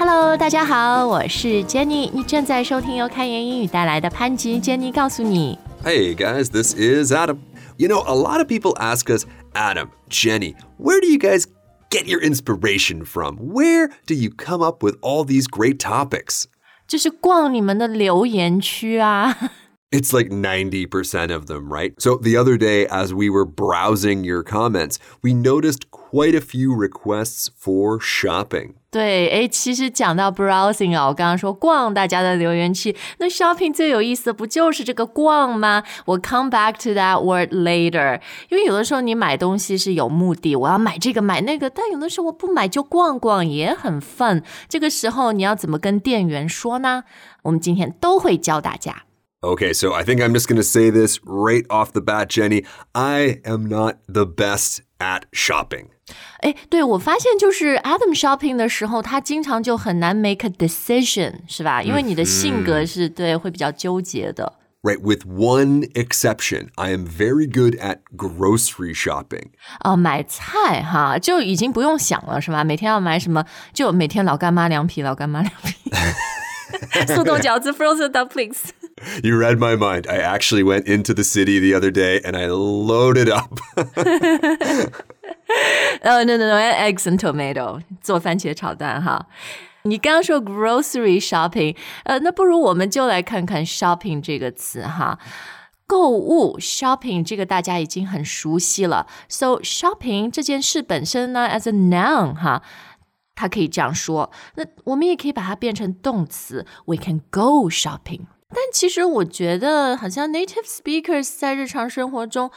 Hello，大家好，我是 Jenny，你正在收听由开言英语带来的潘吉 Jenny 告诉你。 Hey guys, this is Adam. You know, a lot of people ask us, Adam, Jenny, where do you guys get your inspiration from? Where do you come up with all these great topics? 就是逛你们的留言区啊。 It's like 90% of them, right? So the other day, as we were browsing your comments, we noticed quite a few requests for shopping. 对，诶，其实讲到 browsing 啊，我刚刚说逛大家的留言区，那 shopping 最有意思的不就是这个逛吗？我 come back to that word later，因为有的时候你买东西是有目的，我要买这个买那个，但有的时候我不买就逛逛也很 fun。这个时候你要怎么跟店员说呢？我们今天都会教大家。 Okay, so I think I'm just going to say this right off the bat, Jenny. I am not the best at shopping. 哎，对我发现就是 Adam shopping 的时候，他经常就很难 make a decision，是吧？因为你的性格是对会比较纠结的。 Right, with one exception, I am very good at grocery shopping. 哦，买菜哈，就已经不用想了，是吧？每天要买什么，就每天老干妈凉皮，老干妈凉皮，速冻饺子 frozen dumplings。 You read my mind. I actually went into the city the other day and I loaded up. 呃、no no no，eggs and tomato 做番茄炒蛋哈。你刚刚说 grocery shopping，呃，那不如我们就来看看 shopping 这个词哈。购物 shopping 这个大家已经很熟悉了，so shopping 这件事本身呢，as a noun 哈，它可以这样说。那我们也可以把它变成动词，we can go shopping。 但其实我觉得，好像 native speakers 在日常生活中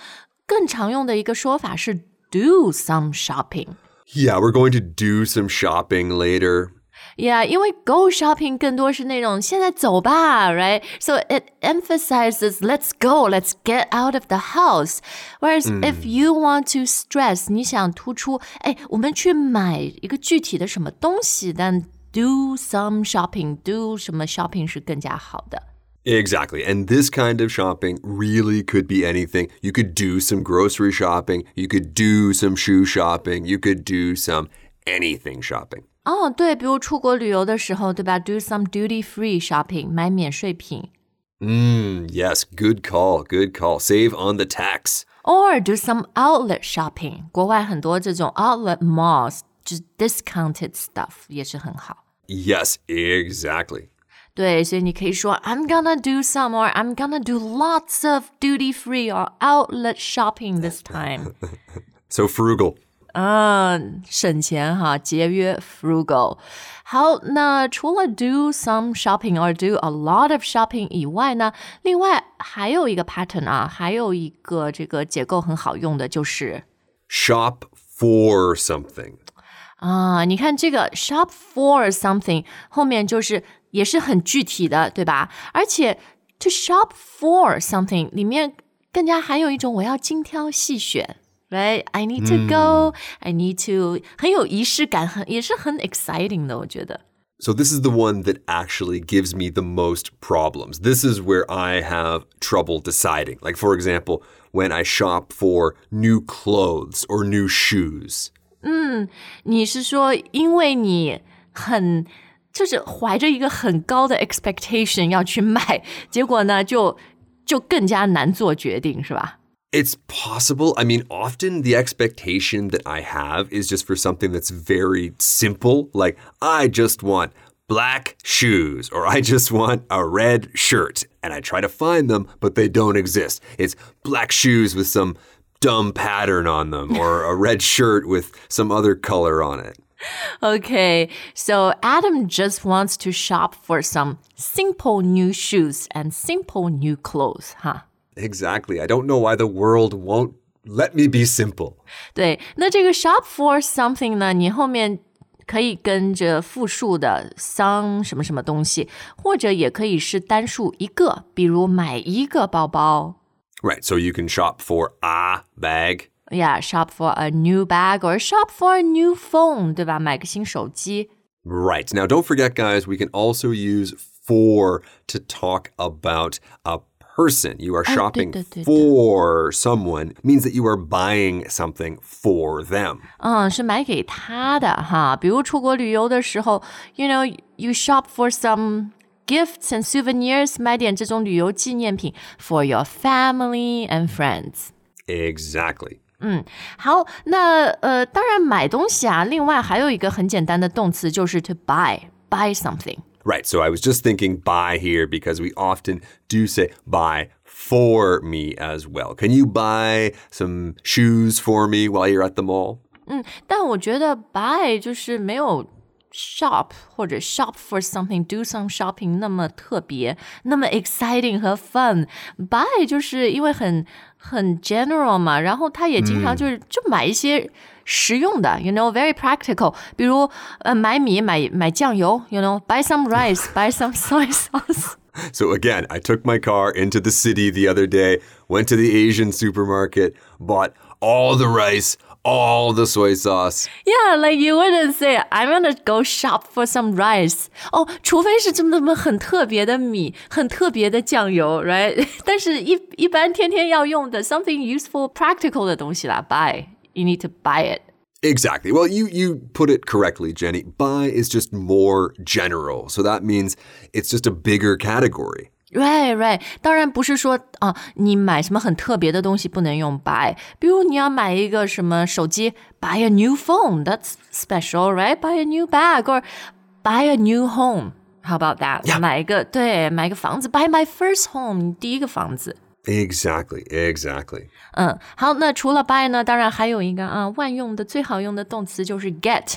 更常用的一个说法是 do some shopping。 yeah, we're going to do some shopping later. Yeah，因为 go shopping 更多是那种现在走吧，right? So it emphasizes let's go, let's get out of the house. Whereas if you want to stress，、你想突出，哎，我们去买一个具体的什么东西，但 do some shopping，do 什么 shopping 是更加好的。 Exactly. And this kind of shopping really could be anything. You could do some grocery shopping, you could do some shoe shopping, you could do some anything shopping. 哦，对，比如出国旅游的时候，对吧？Do some duty free shopping，买免税品。 Mm, yes, good call, good call. Save on the tax. or do some outlet shopping。国外很多这种 outlet malls，就是 discounted stuff 也是很好。 Yes, exactly. 对，所以你可以说 I'm gonna do some or I'm gonna do lots of duty free or outlet shopping this time。 So frugal. 嗯，省钱哈，节约 frugal。好，那除了 do some shopping or do a lot of shopping 以外呢，另外还有一个 pattern 啊，还有一个这个结构很好用的就是。 Shop for something. 啊，你看这个 shop for something 后面就是也是很具体的，对吧？而且 to shop for something 里面更加含有一种我要精挑细选。Right, I need to go. I need to 很有仪式感，很也是很 exciting 的，我觉得。 So this is the one that actually gives me the most problems. This is where I have trouble deciding. Like for example, when I shop for new clothes or new shoes. 你是说，因为你很就是怀着一个很高的 expectation 要去买，结果呢，就就更加难做决定，是吧？ It's possible. I mean, often the expectation that I have is just for something that's very simple, like I just want black shoes or I just want a red shirt. And I try to find them, but they don't exist. It's black shoes with some dumb pattern on them or a red shirt with some other color on it. Okay, so Adam just wants to shop for some simple new shoes and simple new clothes, 哈。 Exactly. I don't know why the world won't let me be simple. 对，那这个 shop for something 呢，你后面可以跟着复数的 some 什么什么东西，或者也可以是单数一个，比如买一个包包。 Right. So you can shop for a bag. Yeah, shop for a new bag or shop for a new phone，对吧？买个新手机。 Right. Now, don't forget, guys, we can also use for to talk about a person. You are shopping 对，对，对，对。 for someone means that you are buying something for them. 嗯，是买给他的哈。比如出国旅游的时候，you know you shop for some gifts and souvenirs，买点这种旅游纪念品 for your family and friends。 Exactly. 好，那呃，当然买东西啊，另外还有一个很简单的动词就是 to buy，buy something。 Right. So I was just thinking buy here because we often do say buy for me as well. Can you buy some shoes for me while you're at the mall? 但我觉得 buy 就是没有 shop 或者 shop for something do some shopping 那么特别，那么 exciting 和 fun。buy 就是因为很很 general 嘛，然后他也经常就是、就买一些实用的，you know very practical。比如呃买米买买酱油，you know buy some rice buy some soy sauce。 So again, I took my car into the city the other day, went to the Asian supermarket, bought all the rice, all the soy sauce. Yeah, like you wouldn't say I'm gonna go shop for some rice. 哦，除非是这么这么很特别的米，很特别的酱油，right？但是一一般天天要用的 something useful, practical 的东西啦，buy. You need to buy it. Exactly. Well, you you put it correctly, Jenny. Buy is just more general. So that means it's just a bigger category. Right, right. 当然不是说啊，你买什么很特别的东西不能用 buy。比如你要买一个什么手机，buy a new phone. That's special, right? Buy a new bag or buy a new home. How about that? Yeah. 买一个对，买一个房子，buy my first home，你第一个房子。 Exactly. Exactly. 嗯，好，那除了 buy 呢，当然还有一个啊，万用的最好用的动词就是 get，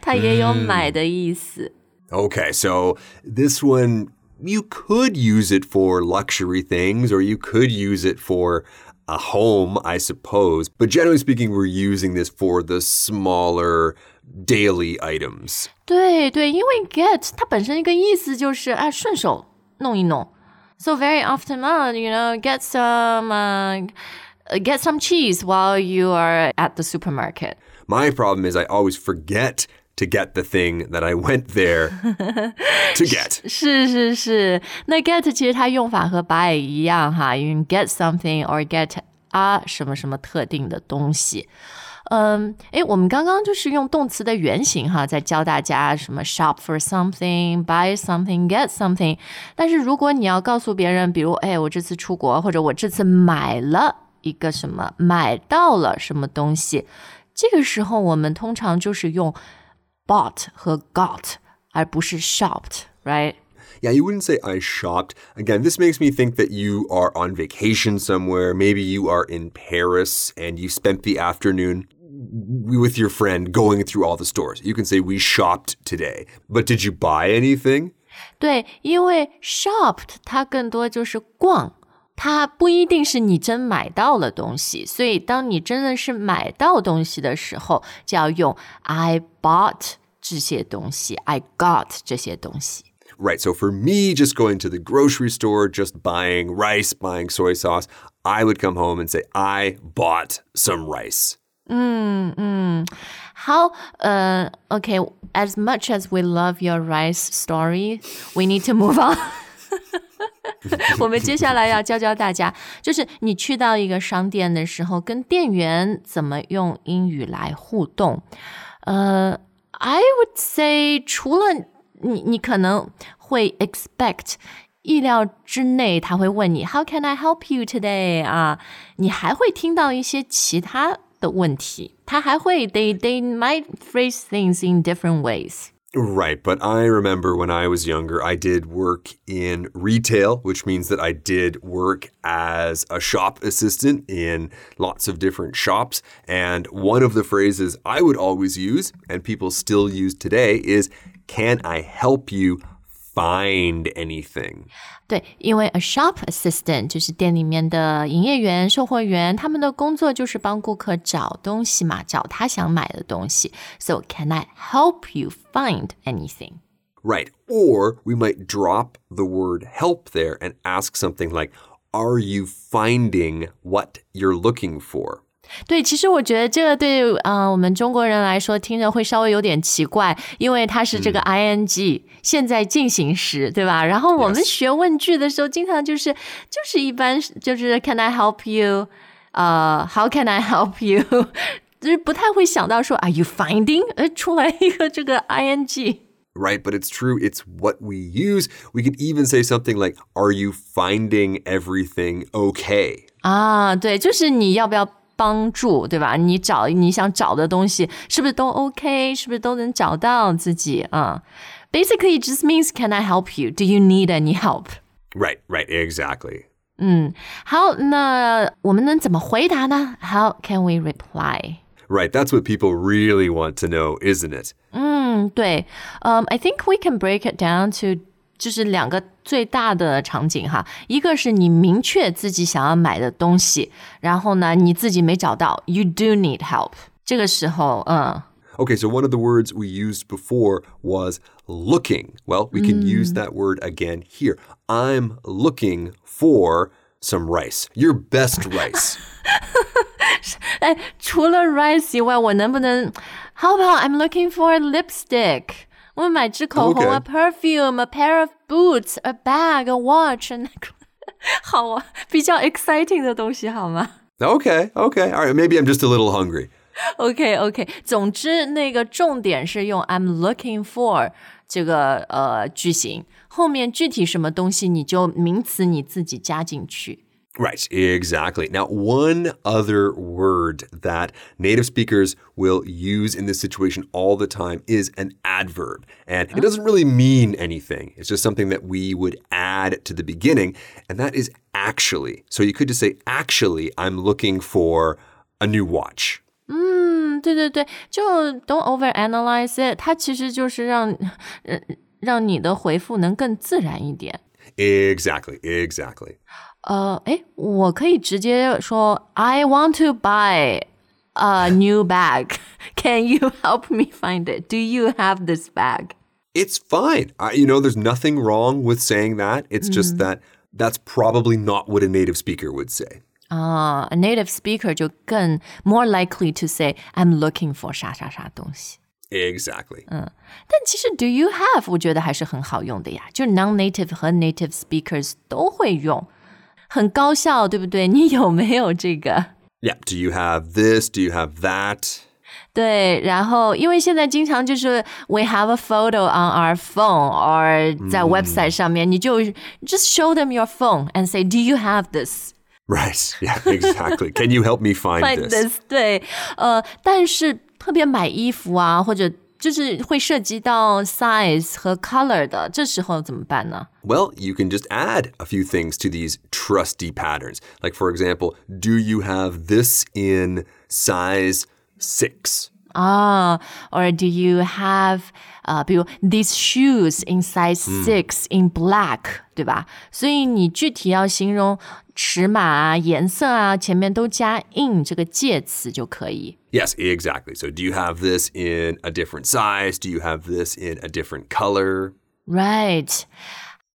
它也有买的意思。 Okay, so this one you could use it for luxury things or you could use it for a home, I suppose. But generally speaking, we're using this for the smaller daily items. 对对，因为 get 它本身一个意思就是啊，顺手弄一弄。So very often, uh, you know, get some uh, get some cheese while you are at the supermarket. My problem is I always forget to get the thing that I went there to get. 是是是，那 get 其实它用法和 buy 一样哈，因为 get something or get 啊什么什么特定的东西。嗯，诶，我们刚刚就是用动词的原形哈，在教大家什么 shop for something, buy something, get something。但是如果你要告诉别人，比如哎，我这次出国，或者我这次买了一个什么，买到了什么东西，这个时候我们通常就是用 bought 和 got，而不是 shopped，right？ Yeah, you wouldn't say I shopped. Again, this makes me think that you are on vacation somewhere. Maybe you are in Paris and you spent the afternoon with your friend going through all the stores. You can say we shopped today. But did you buy anything? 对，因为 shopped 它更多就是逛， 它不一定是你真买到了东西，所以当你真的是买到东西的时候，就要用 I bought 这些东西，I got 这些东西。 Right. So for me, just going to the grocery store, just buying rice, buying soy sauce, I would come home and say, I bought some rice. 好，呃，OK，as、much as we love your rice story, we need to move on 。 我们接下来要教教大家，就是你去到一个商店的时候，跟店员怎么用英语来互动。呃，I would say，除了你，你可能会 expect 意料之内，他会问你 How can I help you today？啊，你还会听到一些其他的问题，他还会 they they might phrase things in different ways。Right, but I remember when I was younger, I did work in retail, which means that I did work as a shop assistant in lots of different shops. And one of the phrases I would always use, and people still use today, is Can I help you find anything? 对，因为 a shop assistant 就是店里面的营业员、售货员，他们的工作就是帮顾客找东西嘛，找他想买的东西。So can I help you find anything？ Right. Or we might drop the word help there and ask something like, Are you finding what you're looking for? 对，其实我觉得这个对呃我们中国人来说听着会稍微有点奇怪，因为它是这个 ing、现在进行时，对吧？然后我们 Yes. 学问句的时候，经常就是就是一般就是 Can I help you？呃、h o w can I help you？就是不太会想到说 Are you finding？呃，出来一个这个 ing。 Right, but it's true. It's what we use. We could even say something like, Are you finding everything okay? 啊，对，就是你要不要 帮助，对吧？你找你想找的东西，是不是都 OK？是不是都能找到自己啊、Basically, it just means can I help you? Do you need any help? Right, right, exactly. 好，那我们能怎么回答呢？How can we reply? Right, that's what people really want to know, isn't it? 嗯，对，嗯、i think we can break it down to 就是两个最大的场景哈，一个是你明确自己想要买的东西，然后呢你自己没找到，you do need help。这个时候，嗯。 Okay, so one of the words we used before was looking. Well, we can use that word again here. I'm looking for some rice. Your best rice. 哎，除了 rice 以外，我能不能？How about I'm looking for a lipstick？ 我买支口红 Okay. a perfume, a pair of boots, a bag, a watch, and 好啊，比较 exciting 的东西好吗 Okay, okay. All right, maybe I'm just a little hungry. ？OK OK，总之那个重点是用 I'm looking for 这个呃句型，后面具体什么东西你就名词你自己加进去。 Right, exactly. Now, one other word that native speakers will use in this situation all the time is an adverb. And it doesn't really mean anything. It's just something that we would add to the beginning, and that is actually. So you could just say, actually, I'm looking for a new watch. 嗯，对对对，就 don't overanalyze it，它其实就是让呃让你的回复能更自然一点。 Exactly, exactly. 呃，诶，我可以直接说 I want to buy a new bag. Can you help me find it? Do you have this bag? It's fine. I, you know, there's nothing wrong with saying that. It's just that that's probably not what a native speaker would say. 啊、a native speaker 就更 more likely to say I'm looking for 啥啥啥东西。 Exactly. 但其实 do you have 我觉得还是很好用的呀，就 non-native 和 native speakers 都会用， 很高效，对不对？你有没有这个？ Yeah. Do you have this? Do you have that? 对，然后因为现在经常就是 we have a photo on our phone or 在 website 上面，你就 just show them your phone and say do you have this Right. Yeah, exactly. Can you help me find like this? this？对，呃，但是特别买衣服啊，或者 就是会涉及到 size 和 color 的，这时候怎么办呢？ Well, you can just add a few things to these trusty patterns. Like, for example, do you have this in size six? 啊，or do you have 呃，比如 these shoes in size six in black，、对吧？所以你具体要形容尺码啊、颜色啊，前面都加 in 这个介词就可以。 Yes, exactly. So, do you have this in a different size? Do you have this in a different color? Right，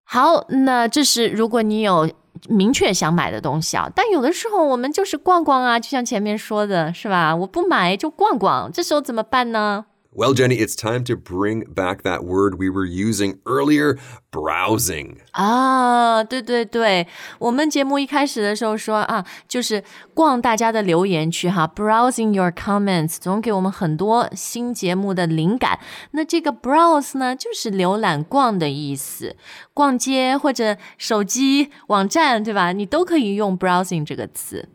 好，那这是如果你有明确想买的东西啊，但有的时候我们就是逛逛啊，就像前面说的是吧？我不买就逛逛，这时候怎么办呢？ Well, Jenny, it's time to bring back that word we were using earlier browsing. 啊，对对对，我们节目一开始的时候说啊，就是逛大家的留言区哈，browsing your comments，总给我们很多新节目的灵感。那这个 browse 呢，就是浏览、逛的意思，逛街或者手机网站，对吧？你都可以用 browsing 这个词。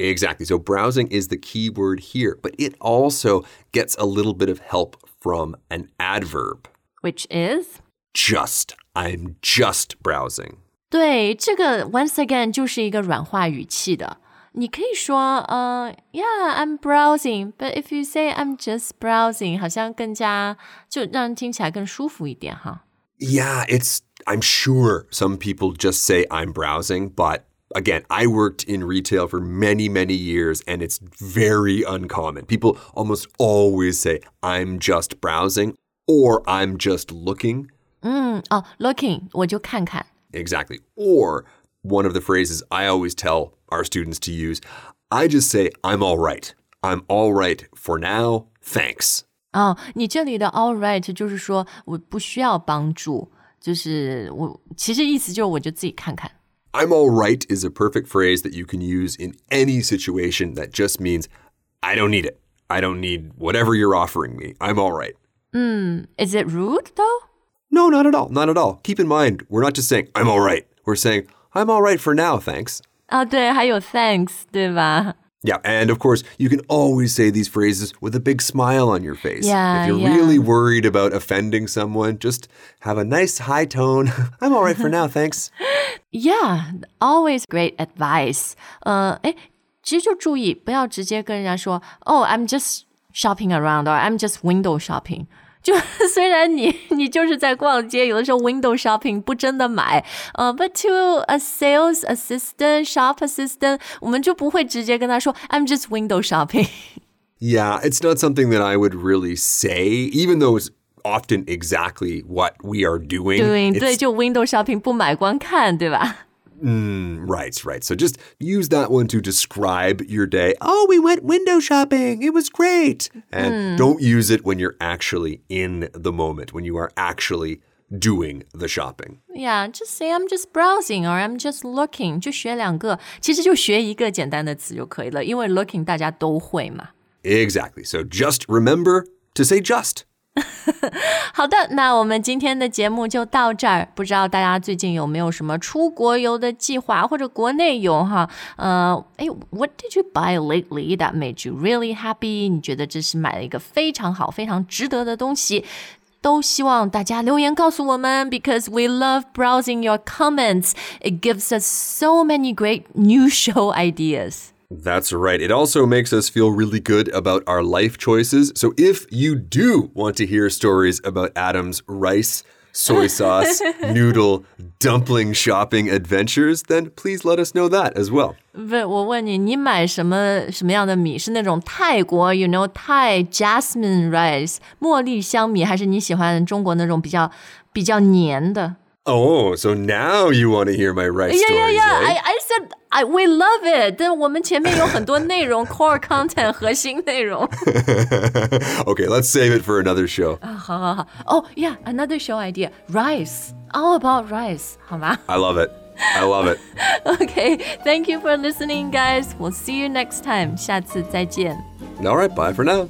Exactly. So, browsing is the key word here, but it also gets a little bit of help from an adverb. Which is， Just. I'm just browsing. 对，这个 once again 就是一个软化语气的。你可以说，呃、y e a h I'm browsing. But if you say I'm just browsing，好像更加就让人听起来更舒服一点哈。 Yeah, it's, I'm sure some people just say I'm browsing, but again, I worked in retail for many, many years and it's very uncommon. People almost always say I'm just browsing or I'm just looking. 嗯，哦，looking，我就看看。 Exactly. Or one of the phrases I always tell our students to use I just say, I'm all right. I'm all right for now. Thanks. 哦，你这里的 all right 就是说我不需要帮助，就是我其实意思就是我就自己看看。 I'm all right is a perfect phrase that you can use in any situation that just means I don't need it. I don't need whatever you're offering me. I'm all right. Is it rude though? No, not at all. Not at all. Keep in mind, we're not just saying I'm all right. We're saying I'm all right for now, thanks. 啊，对，还有 thanks，对吧？ Yeah, and of course, you can always say these phrases with a big smile on your face. Yeah, if you're yeah. really worried about offending someone, just have a nice high tone. I'm all right for now, thanks. Yeah, always great advice. 呃，哎，其实就注意不要直接跟人家说，Oh, I'm just shopping around or I'm just window shopping。 就虽然你你就是在逛街，有的时候 window shopping 不真的买，呃、b u t to a sales assistant, shop assistant，我们就不会直接跟他说 I'm just window shopping。 Yeah, it's not something that I would really say, even though it's often exactly what we are doing. 对 It's- 对，就 window shopping 不买光看，对吧？ Right, right. So just use that one to describe your day. Oh, we went window shopping. It was great. And don't use it when you're actually in the moment, when you are actually doing the shopping. Yeah, just say I'm just browsing or I'm just looking，就学两个，其实就学一个简单的词就可以了，因为 looking 大家都会嘛。 Exactly. So just remember to say just. 好的，那我们今天的节目就到这儿。不知道大家最近有没有什么出国游的计划，或者国内游哈？呃，哎，What did you buy lately that made you really happy？你觉得这是买了一个非常好、非常值得的东西？都希望大家留言告诉我们，because we love browsing your comments. It gives us so many great new show ideas. That's right. It also makes us feel really good about our life choices. So if you do want to hear stories about Adam's rice, soy sauce, noodle, dumpling shopping adventures, then please let us know that as well. 不是，我问你，你买什么什么样的米？是那种泰国，you know，泰 jasmine rice 茉莉香米，还是你喜欢中国那种比较比较黏的 Oh, so now you want to hear my rice ？Yeah, yeah, stories, yeah. eh? I I said I we love it. 但我们前面有很多内容，core content 核心内容。 okay, let's save it for another show. 好好好。Oh, yeah, another show idea. Rice, all about rice. 好吗 I love it. I love it. Okay, thank you for listening, guys. We'll see you next time. 下次再见。 All right, bye for now.